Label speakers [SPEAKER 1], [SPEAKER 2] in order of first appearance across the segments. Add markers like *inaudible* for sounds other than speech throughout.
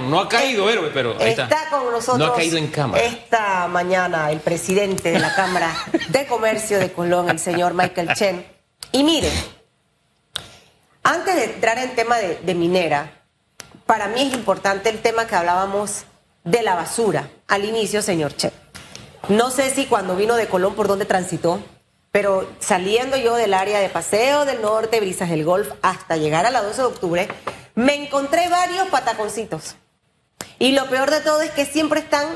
[SPEAKER 1] No ha caído, héroe, pero ahí está.
[SPEAKER 2] Está con nosotros.
[SPEAKER 1] No ha caído en cámara.
[SPEAKER 2] Esta mañana el presidente de la Cámara de Comercio de Colón, el señor Michael Chen. Y miren, antes de entrar en tema de, de minera, para mí es importante el tema que hablábamos de la basura al inicio, señor Chen. No sé si cuando vino de Colón por dónde transitó, pero saliendo yo del área de paseo del norte, brisas del golf, hasta llegar a la 12 de octubre, me encontré varios pataconcitos. Y lo peor de todo es que siempre están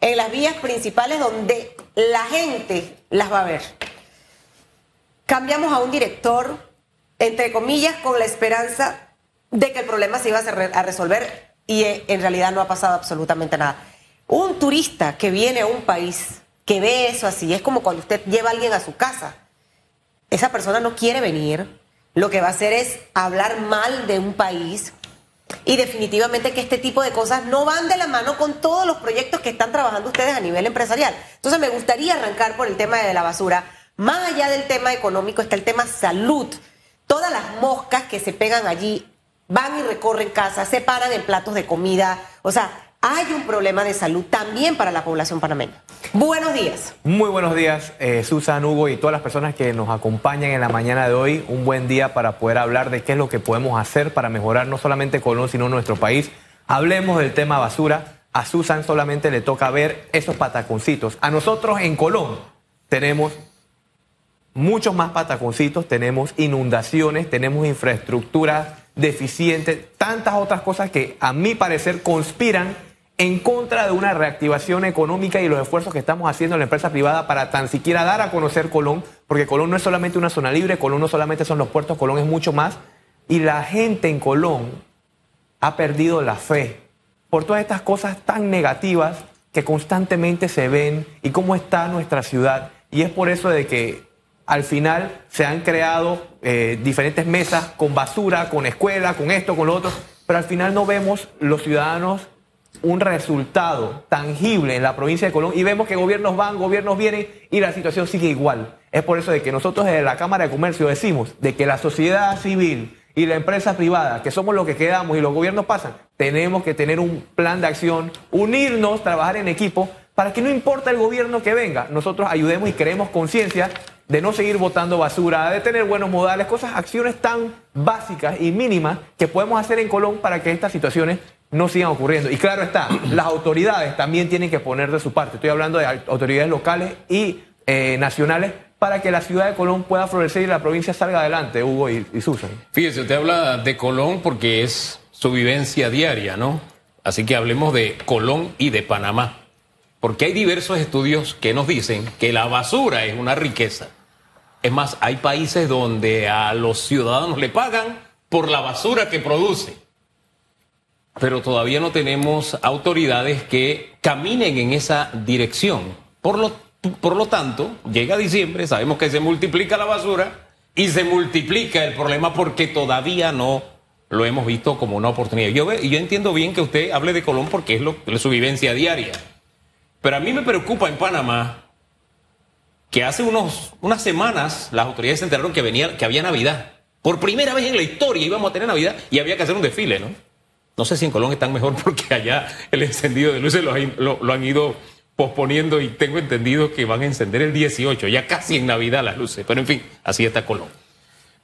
[SPEAKER 2] en las vías principales donde la gente las va a ver. Cambiamos a un director, entre comillas, con la esperanza de que el problema se iba a re- a resolver y eh, en realidad no ha pasado absolutamente nada. Un turista que viene a un país que ve eso así, es como cuando usted lleva a alguien a su casa. Esa persona no quiere venir, lo que va a hacer es hablar mal de un país y definitivamente que este tipo de cosas no van de la mano con todos los proyectos que están trabajando ustedes a nivel empresarial. Entonces me gustaría arrancar por el tema de la basura. Más allá del tema económico está el tema salud. Todas las moscas que se pegan allí van y recorren casas, se paran en platos de comida. O sea, hay un problema de salud también para la población panameña. Buenos días.
[SPEAKER 3] Muy buenos días, eh, Susan, Hugo y todas las personas que nos acompañan en la mañana de hoy. Un buen día para poder hablar de qué es lo que podemos hacer para mejorar no solamente Colón, sino nuestro país. Hablemos del tema basura. A Susan solamente le toca ver esos pataconcitos. A nosotros en Colón tenemos muchos más pataconcitos, tenemos inundaciones, tenemos infraestructuras deficientes, tantas otras cosas que a mi parecer conspiran en contra de una reactivación económica y los esfuerzos que estamos haciendo en la empresa privada para tan siquiera dar a conocer Colón, porque Colón no es solamente una zona libre, Colón no solamente son los puertos, Colón es mucho más. Y la gente en Colón ha perdido la fe por todas estas cosas tan negativas que constantemente se ven y cómo está nuestra ciudad. Y es por eso de que al final se han creado eh, diferentes mesas con basura, con escuela, con esto, con lo otro, pero al final no vemos los ciudadanos un resultado tangible en la provincia de Colón y vemos que gobiernos van, gobiernos vienen y la situación sigue igual. Es por eso de que nosotros desde la Cámara de Comercio decimos de que la sociedad civil y la empresa privada, que somos los que quedamos y los gobiernos pasan, tenemos que tener un plan de acción, unirnos, trabajar en equipo, para que no importa el gobierno que venga, nosotros ayudemos y creemos conciencia de no seguir botando basura, de tener buenos modales, cosas, acciones tan básicas y mínimas que podemos hacer en Colón para que estas situaciones no sigan ocurriendo. Y claro está, *clears throat* las autoridades también tienen que poner de su parte. Estoy hablando de autoridades locales y eh, nacionales para que la ciudad de Colón pueda florecer y la provincia salga adelante, Hugo y, y Susan.
[SPEAKER 1] Fíjese, usted habla de Colón porque es su vivencia diaria, ¿no? Así que hablemos de Colón y de Panamá. Porque hay diversos estudios que nos dicen que la basura es una riqueza. Es más, hay países donde a los ciudadanos le pagan por la basura que produce. Pero todavía no tenemos autoridades que caminen en esa dirección. Por lo, por lo tanto, llega diciembre, sabemos que se multiplica la basura y se multiplica el problema porque todavía no lo hemos visto como una oportunidad. Yo, yo entiendo bien que usted hable de Colón porque es, lo, es su vivencia diaria. Pero a mí me preocupa en Panamá que hace unos, unas semanas las autoridades se enteraron que, venía, que había Navidad. Por primera vez en la historia íbamos a tener Navidad y había que hacer un desfile, ¿no? No sé si en Colón están mejor *laughs* porque allá el encendido de luces lo, han- ido posponiendo y tengo entendido que van a encender el 18, ya casi en Navidad las luces. Pero en fin, así está Colón.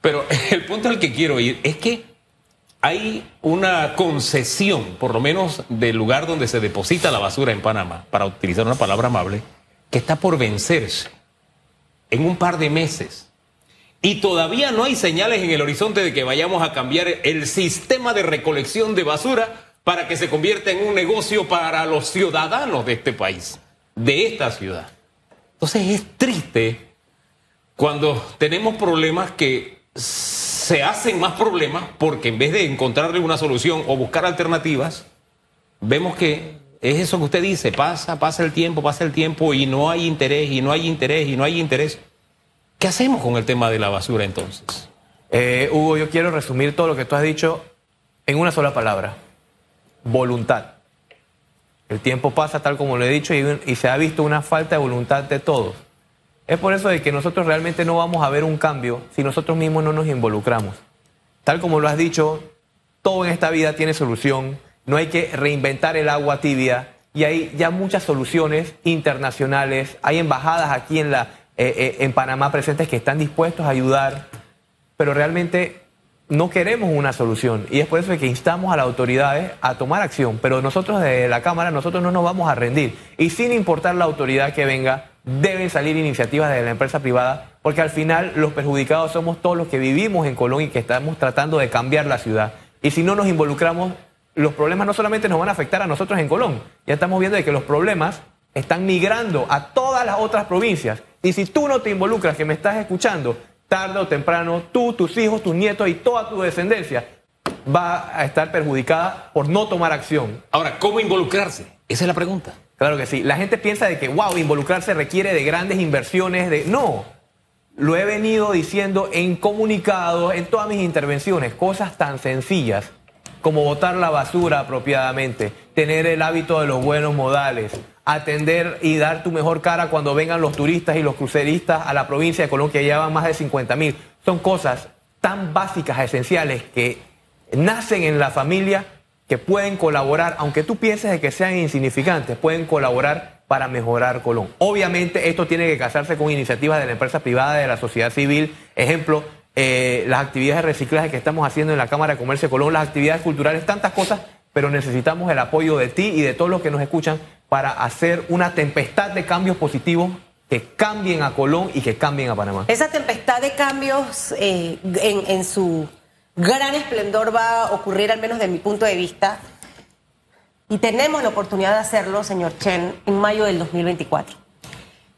[SPEAKER 1] Pero *laughs* el punto al que quiero ir es que hay una concesión, por lo menos del lugar donde se deposita la basura en Panamá, para utilizar una palabra amable, que está por vencerse en un par de meses. Y todavía no hay señales en el horizonte de que vayamos a cambiar el sistema de recolección de basura para que se convierta en un negocio para los ciudadanos de este país, de esta ciudad. Entonces es triste cuando tenemos problemas que se hacen más problemas porque en vez de encontrarle una solución o buscar alternativas, vemos que es eso que usted dice, pasa, pasa el tiempo, pasa el tiempo y no hay interés, y no hay interés, y no hay interés. ¿Qué hacemos con el tema de la basura entonces?
[SPEAKER 3] Eh, Hugo, yo quiero resumir todo lo que tú has dicho en una sola palabra. Voluntad. El tiempo pasa tal como lo he dicho y, y se ha visto una falta de voluntad de todos. Es por eso de que nosotros realmente no vamos a ver un cambio si nosotros mismos no nos involucramos. Tal como lo has dicho, todo en esta vida tiene solución no hay que reinventar el agua tibia y hay ya muchas soluciones internacionales, hay embajadas aquí en, la, eh, eh, en Panamá presentes que están dispuestos a ayudar, pero realmente no queremos una solución y es por eso que instamos a las autoridades a tomar acción, pero nosotros desde la Cámara, nosotros no nos vamos a rendir y sin importar la autoridad que venga, deben salir iniciativas de la empresa privada porque al final los perjudicados somos todos los que vivimos en Colón y que estamos tratando de cambiar la ciudad. Y si no nos involucramos, los problemas no solamente nos van a afectar a nosotros en Colón, ya estamos viendo de que los problemas están migrando a todas las otras provincias. Y si tú no te involucras, que me estás escuchando, tarde o temprano, tú, tus hijos, tus nietos y toda tu descendencia va a estar perjudicada por no tomar acción.
[SPEAKER 1] Ahora, ¿cómo involucrarse? Esa es la pregunta.
[SPEAKER 3] Claro que sí. La gente piensa de que, wow, involucrarse requiere de grandes inversiones, de... No, lo he venido diciendo en comunicados, en todas mis intervenciones, cosas tan sencillas como botar la basura apropiadamente, tener el hábito de los buenos modales, atender y dar tu mejor cara cuando vengan los turistas y los cruceristas a la provincia de Colombia que llevan más de 50 mil. Son cosas tan básicas, esenciales, que nacen en la familia, que pueden colaborar, aunque tú pienses de que sean insignificantes, pueden colaborar para mejorar Colón. Obviamente esto tiene que casarse con iniciativas de la empresa privada, de la sociedad civil. Ejemplo, eh, las actividades de reciclaje que estamos haciendo en la Cámara de Comercio de Colón, las actividades culturales, tantas cosas, pero necesitamos el apoyo de ti y de todos los que nos escuchan para hacer una tempestad de cambios positivos que cambien a Colón y que cambien a Panamá.
[SPEAKER 2] Esa tempestad de cambios eh, en, en su gran esplendor va a ocurrir, al menos de mi punto de vista, y tenemos la oportunidad de hacerlo, señor Chen, en mayo del 2024.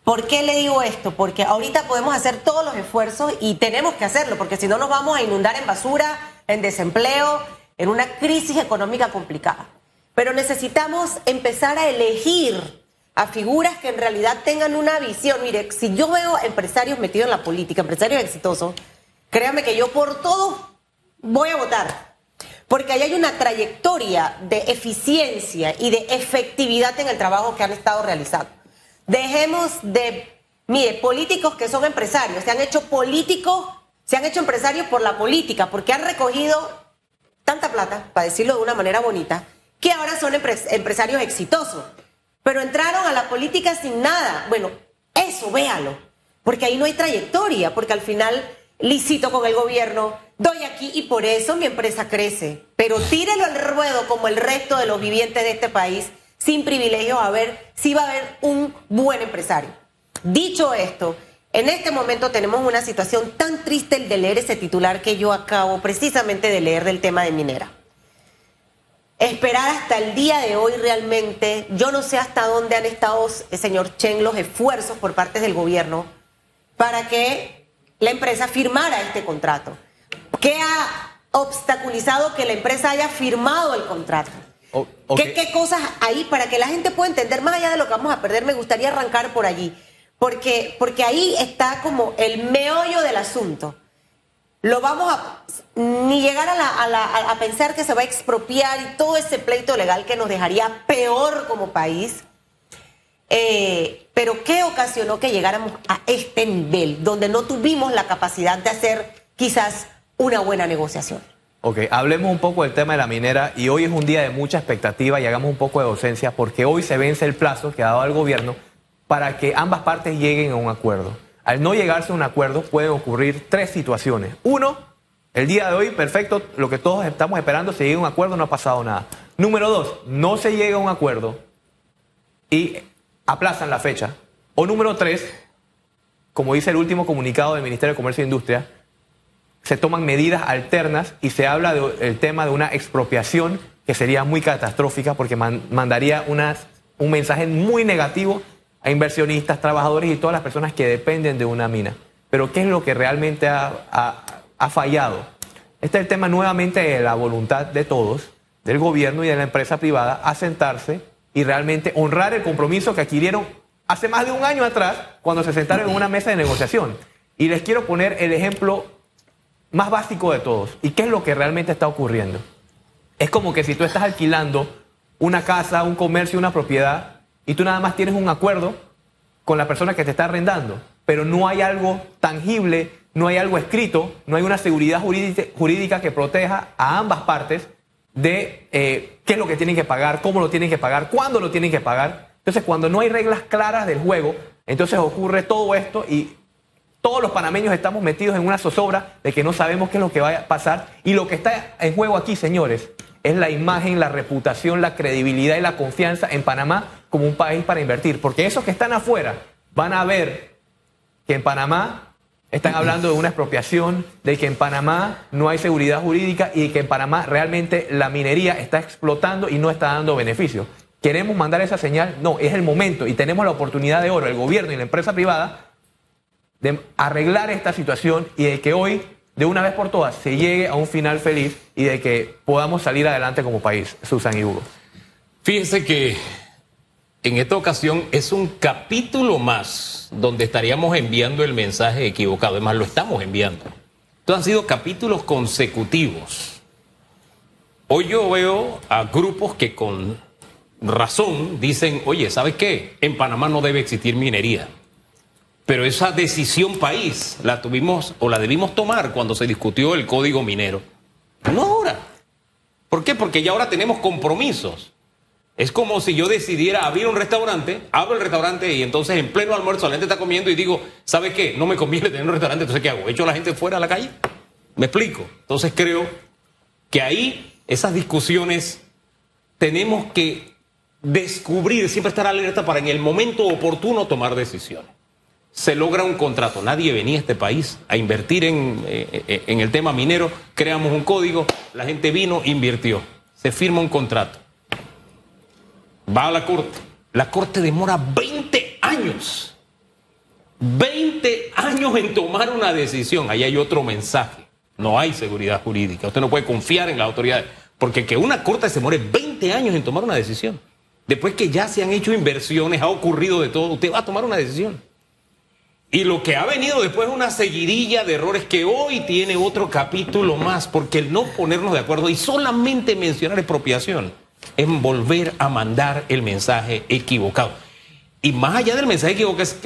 [SPEAKER 2] ¿Por qué le digo esto? Porque ahorita podemos hacer todos los esfuerzos y tenemos que hacerlo, porque si no nos vamos a inundar en basura, en desempleo, en una crisis económica complicada. Pero necesitamos empezar a elegir a figuras que en realidad tengan una visión. Mire, si yo veo empresarios metidos en la política, empresarios exitosos, créame que yo por todo voy a votar. Porque ahí hay una trayectoria de eficiencia y de efectividad en el trabajo que han estado realizando. Dejemos de, mire, políticos que son empresarios, se han hecho políticos, se han hecho empresarios por la política, porque han recogido tanta plata, para decirlo de una manera bonita, que ahora son empresarios exitosos. Pero entraron a la política sin nada. Bueno, eso véalo, porque ahí no hay trayectoria, porque al final licito con el gobierno, doy aquí y por eso mi empresa crece. Pero tírelo al ruedo como el resto de los vivientes de este país, sin privilegios, a ver si va a haber un buen empresario. Dicho esto, en este momento tenemos una situación tan triste el de leer ese titular que yo acabo precisamente de leer del tema de minera. Esperar hasta el día de hoy realmente, yo no sé hasta dónde han estado, eh, señor Chen, los esfuerzos por parte del gobierno para que la empresa firmara este contrato. ¿Qué ha obstaculizado que la empresa haya firmado el contrato? ¿Qué, cosas ahí para que la gente pueda entender más allá de lo que vamos a perder? Me gustaría arrancar por allí, porque, porque ahí está como el meollo del asunto. Lo vamos a ni llegar a, a pensar que se va a expropiar y todo ese pleito legal que nos dejaría peor como país. Eh, pero ¿qué ocasionó que llegáramos a este nivel donde no tuvimos la capacidad de hacer quizás una buena negociación?
[SPEAKER 3] Ok, hablemos un poco del tema de la minera y hoy es un día de mucha expectativa y hagamos un poco de docencia porque hoy se vence el plazo que ha dado el gobierno para que ambas partes lleguen a un acuerdo. Al no llegarse a un acuerdo pueden ocurrir tres situaciones. Uno, el día de hoy, perfecto, lo que todos estamos esperando, se llegue a un acuerdo, no ha pasado nada. Número dos, no se llega a un acuerdo y aplazan la fecha. O número tres, como dice el último comunicado del Ministerio de Comercio e Industria, se toman medidas alternas y se habla del tema de una expropiación que sería muy catastrófica porque mandaría un mensaje muy negativo a inversionistas, trabajadores y todas las personas que dependen de una mina. Pero ¿qué es lo que realmente ha, ha fallado? Este es el tema nuevamente de la voluntad de todos, del gobierno y de la empresa privada, a sentarse y realmente honrar el compromiso que adquirieron hace más de un año atrás cuando se sentaron en una mesa de negociación. Y les quiero poner el ejemplo más básico de todos. ¿Y qué es lo que realmente está ocurriendo? Es como que si tú estás alquilando una casa, un comercio, una propiedad, y tú nada más tienes un acuerdo con la persona que te está arrendando, pero no hay algo tangible, no hay algo escrito, no hay una seguridad jurídica que proteja a ambas partes de eh, qué es lo que tienen que pagar, cómo lo tienen que pagar, cuándo lo tienen que pagar. Entonces, cuando no hay reglas claras del juego, entonces ocurre todo esto y todos los panameños estamos metidos en una zozobra de que no sabemos qué es lo que va a pasar. Y lo que está en juego aquí, señores, es la imagen, la reputación, la credibilidad y la confianza en Panamá como un país para invertir. Porque esos que están afuera van a ver que en Panamá están hablando de una expropiación, de que en Panamá no hay seguridad jurídica y que en Panamá realmente la minería está explotando y no está dando beneficios. ¿Queremos mandar esa señal? No, es el momento y tenemos la oportunidad de oro, el gobierno y la empresa privada, de arreglar esta situación y de que hoy, de una vez por todas, se llegue a un final feliz y de que podamos salir adelante como país, Susan y Hugo.
[SPEAKER 1] Fíjense que en esta ocasión es un capítulo más donde estaríamos enviando el mensaje equivocado. Además, lo estamos enviando. Estos han sido capítulos consecutivos. Hoy yo veo a grupos que con razón dicen, oye, ¿sabes qué? En Panamá no debe existir minería. Pero esa decisión país la tuvimos o la debimos tomar cuando se discutió el código minero. No ahora. ¿Por qué? Porque ya ahora tenemos compromisos. Es como si yo decidiera abrir un restaurante, abro el restaurante y entonces en pleno almuerzo la gente está comiendo y digo, ¿sabe qué? No me conviene *laughs* tener un restaurante, entonces ¿qué hago? ¿Echo a la gente fuera a la calle? ¿Me explico? Entonces creo que ahí esas discusiones tenemos que descubrir, siempre estar alerta para en el momento oportuno tomar decisiones. Se logra un contrato, nadie venía a este país a invertir en, eh, eh, en el tema minero, creamos un código, la gente vino, invirtió, se firma un contrato va a la corte. La corte demora 20 años. 20 años en tomar una decisión. Ahí hay otro mensaje. No hay seguridad jurídica. Usted no puede confiar en las autoridades. Porque que una corte se demore 20 años en tomar una decisión. Después que ya se han hecho inversiones, ha ocurrido de todo, usted va a tomar una decisión. Y lo que ha venido después es una seguidilla de errores que hoy tiene otro capítulo más, porque el no ponernos de acuerdo y solamente mencionar expropiación en volver a mandar el mensaje equivocado. Y más allá del mensaje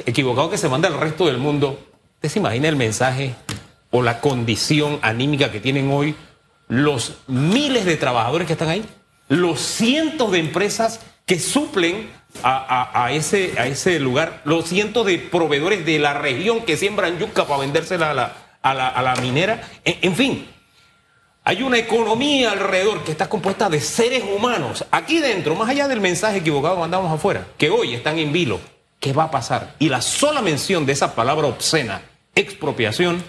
[SPEAKER 1] equivocado que se manda al resto del mundo, ¿usted se imagina el mensaje o la condición anímica que tienen hoy los miles de trabajadores que están ahí? Los cientos de empresas que suplen a, ese, a ese lugar, los cientos de proveedores de la región que siembran yuca para vendérsela a la, a la, minera. en fin, hay una economía alrededor que está compuesta de seres humanos. Aquí dentro, más allá del mensaje equivocado que mandamos afuera, que hoy están en vilo. ¿Qué va a pasar? Y la sola mención de esa palabra obscena, expropiación,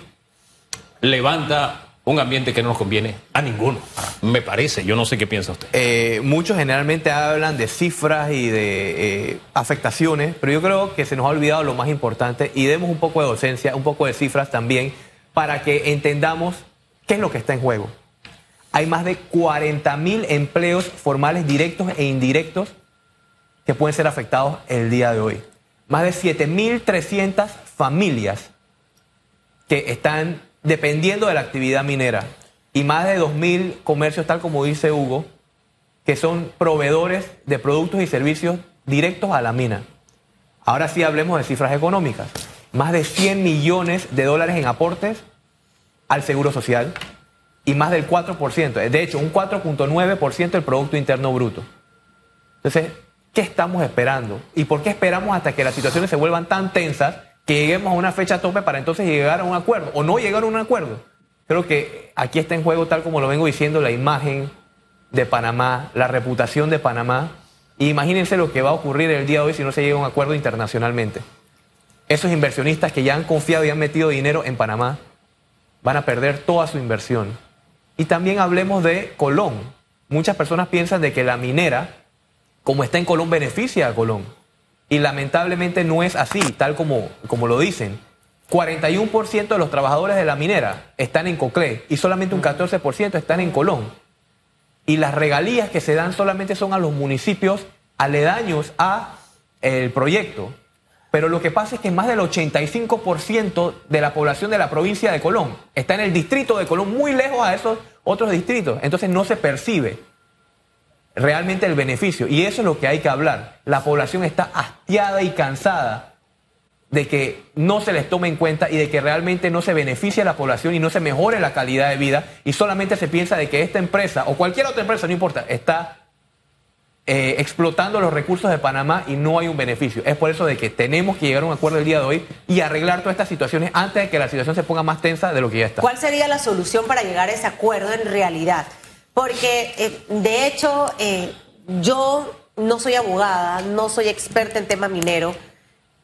[SPEAKER 1] levanta un ambiente que no nos conviene a ninguno. Me parece, yo no sé qué piensa usted.
[SPEAKER 3] Eh, muchos generalmente hablan de cifras y de eh, afectaciones, pero yo creo que se nos ha olvidado lo más importante y demos un poco de docencia, un poco de cifras también, para que entendamos qué es lo que está en juego hay más de 40 mil empleos formales directos e indirectos que pueden ser afectados el día de hoy. Más de 7.300 familias que están dependiendo de la actividad minera y más de 2.000 comercios, tal como dice Hugo, que son proveedores de productos y servicios directos a la mina. Ahora sí hablemos de cifras económicas. Más de 100 millones de dólares en aportes al Seguro Social, y más del 4%, de hecho, un 4.9% del Producto Interno Bruto. Entonces, ¿qué estamos esperando? ¿Y por qué esperamos hasta que las situaciones se vuelvan tan tensas que lleguemos a una fecha tope para entonces llegar a un acuerdo o no llegar a un acuerdo? Creo que aquí está en juego, tal como lo vengo diciendo, la imagen de Panamá, la reputación de Panamá. Y imagínense lo que va a ocurrir el día de hoy si no se llega a un acuerdo internacionalmente. Esos inversionistas que ya han confiado y han metido dinero en Panamá van a perder toda su inversión. Y también hablemos de Colón. Muchas personas piensan de que la minera, como está en Colón, beneficia a Colón. Y lamentablemente no es así, tal como, como lo dicen. 41% de los trabajadores de la minera están en Coclé y solamente un 14% están en Colón. Y las regalías que se dan solamente son a los municipios aledaños a el proyecto. Pero lo que pasa es que más del 85% de la población de la provincia de Colón está en el distrito de Colón, muy lejos a esos otros distritos. Entonces no se percibe realmente el beneficio. Y eso es lo que hay que hablar. La población está hastiada y cansada de que no se les tome en cuenta y de que realmente no se beneficie a la población y no se mejore la calidad de vida y solamente se piensa de que esta empresa o cualquier otra empresa, no importa, está eh, explotando los recursos de Panamá y no hay un beneficio. Es por eso de que tenemos que llegar a un acuerdo el día de hoy y arreglar todas estas situaciones antes de que la situación se ponga más tensa de lo que ya está.
[SPEAKER 2] ¿Cuál sería la solución para llegar a ese acuerdo en realidad? Porque, eh, de hecho, eh, yo no soy abogada, no soy experta en tema minero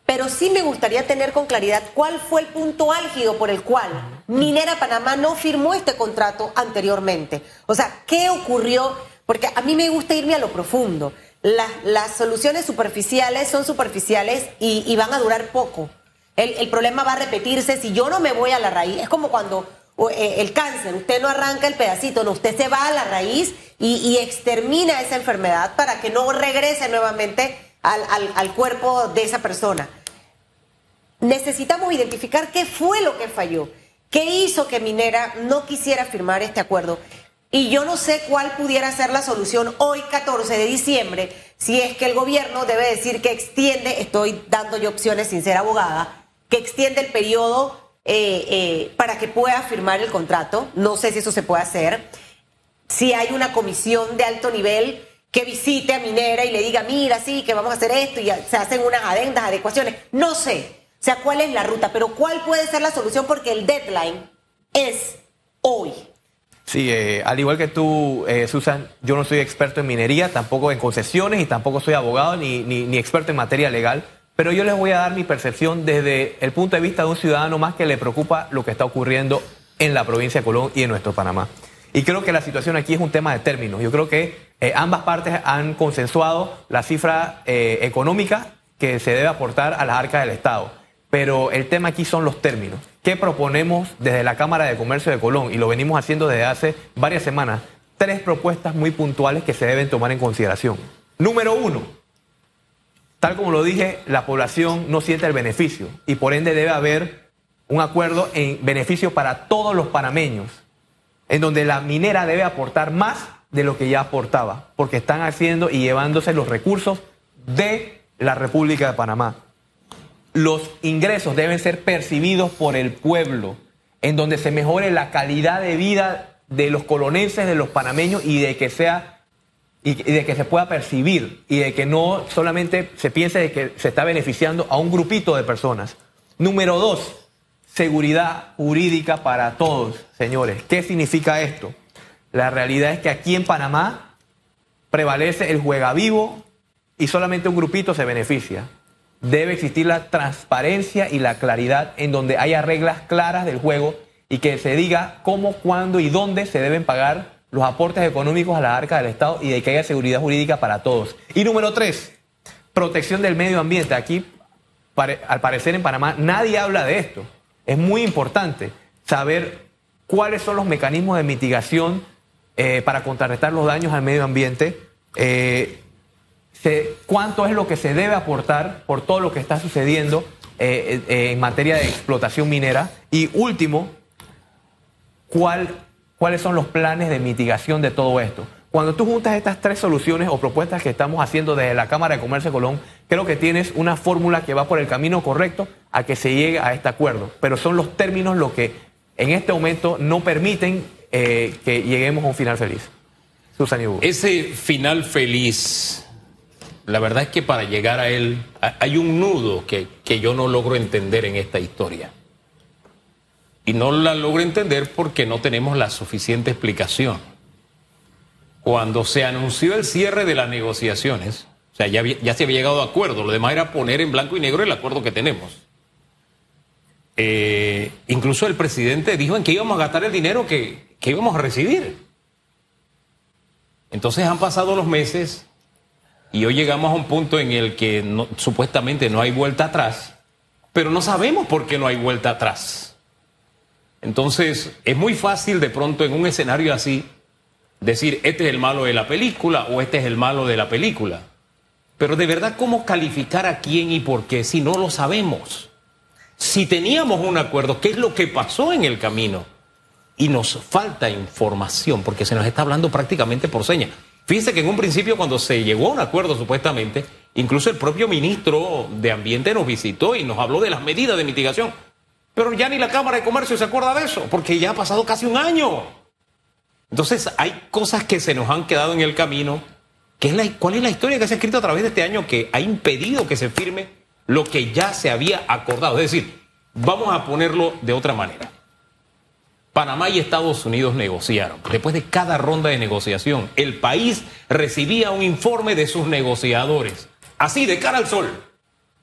[SPEAKER 2] pero sí me gustaría tener con claridad cuál fue el punto álgido por el cual Minera Panamá no firmó este contrato anteriormente. O sea, ¿qué ocurrió? Porque a mí me gusta irme a lo profundo. Las, soluciones superficiales son superficiales y, van a durar poco. El, problema va a repetirse si yo no me voy a la raíz. Es como cuando el cáncer, usted no arranca el pedacito, no, usted se va a la raíz y, extermina esa enfermedad para que no regrese nuevamente al cuerpo de esa persona necesitamos identificar qué fue lo que falló, qué hizo que Minera no quisiera firmar este acuerdo. Y yo no sé cuál pudiera ser la solución hoy, 14 de diciembre, si es que el gobierno debe decir que extiende, estoy dando yo opciones sin ser abogada, que extiende el periodo eh, eh, para que pueda firmar el contrato. No sé si eso se puede hacer. Si hay una comisión de alto nivel que visite a Minera y le diga, mira, sí, que vamos a hacer esto y se hacen unas adendas, adecuaciones. No sé. O sea, ¿cuál es la ruta? Pero ¿cuál puede ser la solución? Porque el deadline es hoy.
[SPEAKER 3] Sí, eh, al igual que tú, Susan, yo no soy experto en minería, tampoco en concesiones y tampoco soy abogado ni, ni, experto en materia legal, pero yo les voy a dar mi percepción desde el punto de vista de un ciudadano más que le preocupa lo que está ocurriendo en la provincia de Colón y en nuestro Panamá. Y creo que la situación aquí es un tema de términos. Yo creo que eh, ambas partes han consensuado la cifra económica que se debe aportar a las arcas del Estado. Pero el tema aquí son los términos. ¿Qué proponemos desde la Cámara de Comercio de Colón? Y lo venimos haciendo desde hace varias semanas. Tres propuestas muy puntuales que se deben tomar en consideración. Número uno, tal como lo dije, la población no siente el beneficio y por ende debe haber un acuerdo en beneficio para todos los panameños, en donde la minera debe aportar más de lo que ya aportaba, porque están haciendo y llevándose los recursos de la República de Panamá. Los ingresos deben ser percibidos por el pueblo, en donde se mejore la calidad de vida de los colonenses, de los panameños y de que sea y de que se pueda percibir y de que no solamente se piense de que se está beneficiando a un grupito de personas. Número dos, seguridad jurídica para todos, señores. ¿Qué significa esto? La realidad es que aquí en Panamá prevalece el juega vivo y solamente un grupito se beneficia debe existir la transparencia y la claridad en donde haya reglas claras del juego y que se diga cómo, cuándo y dónde se deben pagar los aportes económicos a la arca del Estado y de que haya seguridad jurídica para todos. Y número tres, protección del medio ambiente. Aquí, al parecer en Panamá, nadie habla de esto. Es muy importante saber cuáles son los mecanismos de mitigación eh, para contrarrestar los daños al medio ambiente. Eh, cuánto es lo que se debe aportar por todo lo que está sucediendo eh, en materia de explotación minera. Y último, cuáles son los planes de mitigación de todo esto. Cuando tú juntas estas tres soluciones o propuestas que estamos haciendo desde la Cámara de Comercio de Colón, creo que tienes una fórmula que va por el camino correcto a que se llegue a este acuerdo. Pero son los términos los que en este momento no permiten eh, que lleguemos a un final feliz.
[SPEAKER 1] Susan Ese final feliz la verdad es que para llegar a él hay un nudo que, yo no logro entender en esta historia. Y no la logro entender porque no tenemos la suficiente explicación. Cuando se anunció el cierre de las negociaciones, o sea, ya, se había llegado a acuerdo, lo demás era poner en blanco y negro el acuerdo que tenemos. Eh, incluso el presidente dijo en que íbamos a gastar el dinero que, que íbamos a recibir. Entonces han pasado los meses, y hoy llegamos a un punto en el que supuestamente no hay vuelta atrás, pero no sabemos por qué no hay vuelta atrás. Entonces, es muy fácil de pronto en un escenario así decir, este es el malo de la película o este es el malo de la película. Pero de verdad, ¿cómo calificar a quién y por qué si no lo sabemos? Si teníamos un acuerdo, ¿qué es lo que pasó en el camino? Y nos falta información porque se nos está hablando prácticamente por señas. Fíjense que en un principio cuando se llegó a un acuerdo supuestamente, Incluso el propio ministro de Ambiente nos visitó y nos habló de las medidas de mitigación. Pero ya ni la Cámara de Comercio se acuerda de eso, porque ya ha pasado casi un año. Entonces hay cosas que se nos han quedado en el camino. ¿Qué es la, ¿Cuál es la historia que se ha escrito a través de este año que ha impedido que se firme lo que ya se había acordado? Es decir, vamos a ponerlo de otra manera. Panamá y Estados Unidos negociaron. Después de cada ronda de negociación, el país recibía un informe de sus negociadores. Así, de cara al sol.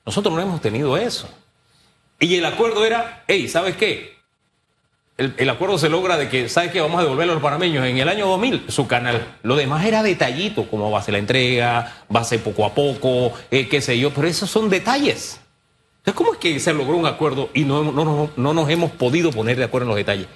[SPEAKER 1] Nosotros no hemos tenido eso. Y el acuerdo era, hey, ¿sabes qué? El, acuerdo se logra de que, ¿sabes qué? Vamos a devolver a los panameños en el año 2000 su canal. Lo demás era detallito, como va a ser la entrega, va a ser poco a poco, eh, qué sé yo, pero esos son detalles. Entonces, ¿cómo es que se logró un acuerdo y no, no, no nos hemos podido poner de acuerdo en los detalles?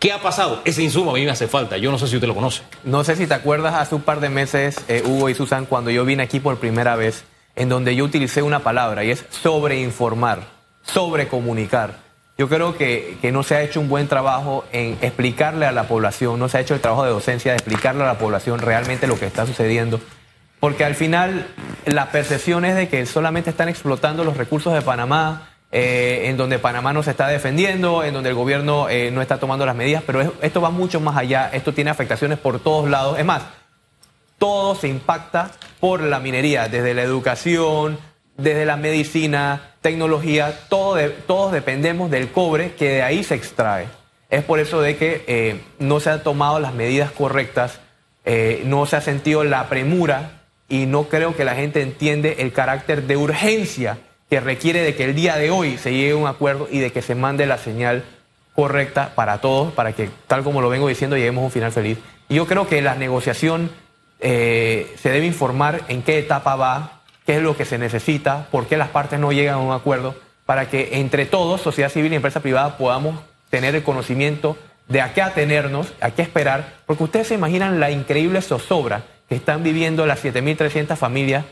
[SPEAKER 1] ¿Qué ha pasado? Ese insumo a mí me hace falta. Yo no sé si usted lo conoce.
[SPEAKER 3] No sé si te acuerdas hace un par de meses, eh, Hugo y Susan, cuando yo vine aquí por primera vez, en donde yo utilicé una palabra y es sobreinformar, sobrecomunicar. Yo creo que, que, no se ha hecho un buen trabajo en explicarle a la población, no se ha hecho el trabajo de docencia de explicarle a la población realmente lo que está sucediendo. Porque al final la percepción es de que solamente están explotando los recursos de Panamá, eh, en donde Panamá no se está defendiendo, en donde el gobierno eh, no está tomando las medidas, pero esto va mucho más allá, esto tiene afectaciones por todos lados. Es más, todo se impacta por la minería, desde la educación, desde la medicina, tecnología, todo todos dependemos del cobre que de ahí se extrae. Es por eso de que eh, no se han tomado las medidas correctas, no se ha sentido la premura y no creo que la gente entiende el carácter de urgencia que requiere de que el día de hoy se llegue a un acuerdo y de que se mande la señal correcta para todos, para que, tal como lo vengo diciendo, lleguemos a un final feliz. Y yo creo que la negociación eh, se debe informar en qué etapa va, qué es lo que se necesita, por qué las partes no llegan a un acuerdo, para que entre todos, sociedad civil y empresa privada, podamos tener el conocimiento de a qué atenernos, a qué esperar, porque ustedes se imaginan la increíble zozobra que están viviendo las 7.300 familias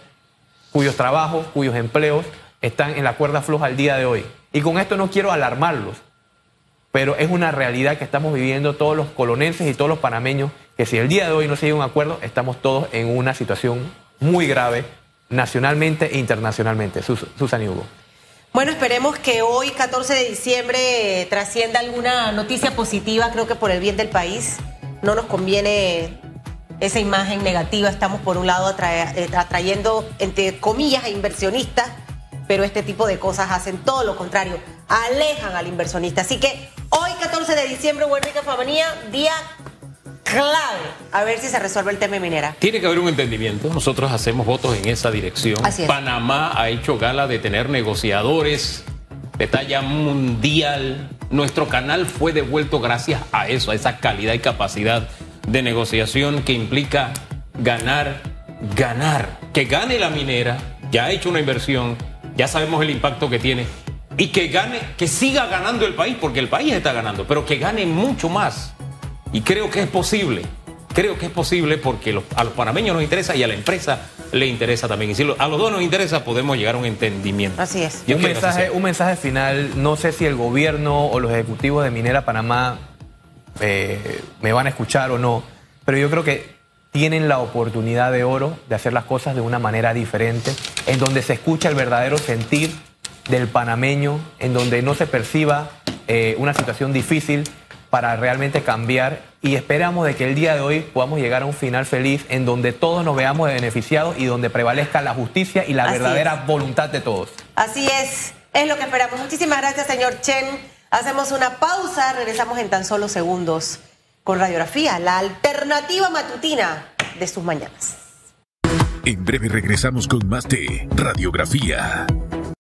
[SPEAKER 3] cuyos trabajos, cuyos empleos están en la cuerda floja al día de hoy. Y con esto no quiero alarmarlos, pero es una realidad que estamos viviendo todos los colonenses y todos los panameños, que si el día de hoy no se llega a un acuerdo, estamos todos en una situación muy grave nacionalmente e internacionalmente. Susan y Hugo.
[SPEAKER 2] Bueno, esperemos que hoy, 14 de diciembre, trascienda alguna noticia positiva, creo que por el bien del país. No nos conviene esa imagen negativa. Estamos, por un lado, eh, atrayendo, entre comillas, a inversionistas pero este tipo de cosas hacen todo lo contrario, alejan al inversionista. Así que hoy, 14 de diciembre, Buen Rica Famanía, día clave. A ver si se resuelve el tema minera.
[SPEAKER 1] Tiene que haber un entendimiento. Nosotros hacemos votos en esa dirección. Panamá ha hecho gala de tener negociadores de talla mundial. Nuestro canal fue devuelto gracias a eso, a esa calidad y capacidad de negociación que implica ganar, ganar. Que gane la minera, ya ha hecho una inversión, ya sabemos el impacto que tiene. Y que gane, que siga ganando el país, porque el país está ganando, pero que gane mucho más. Y creo que es posible. Creo que es posible porque a los panameños nos interesa y a la empresa le interesa también. Y si a los dos nos interesa, podemos llegar a un entendimiento.
[SPEAKER 2] Así es.
[SPEAKER 3] un, mensaje, un mensaje final, no sé si el gobierno o los ejecutivos de Minera Panamá eh, me van a escuchar o no, pero yo creo que tienen la oportunidad de oro de hacer las cosas de una manera diferente, en donde se escucha el verdadero sentir del panameño, en donde no se perciba eh, una situación difícil para realmente cambiar y esperamos de que el día de hoy podamos llegar a un final feliz en donde todos nos veamos beneficiados y donde prevalezca la justicia y la verdadera voluntad de todos.
[SPEAKER 2] Así es, es lo que esperamos. Muchísimas gracias, señor Chen. Hacemos una pausa, regresamos en tan solo segundos con radiografía, la alternativa matutina de sus mañanas.
[SPEAKER 4] En breve regresamos con más de radiografía.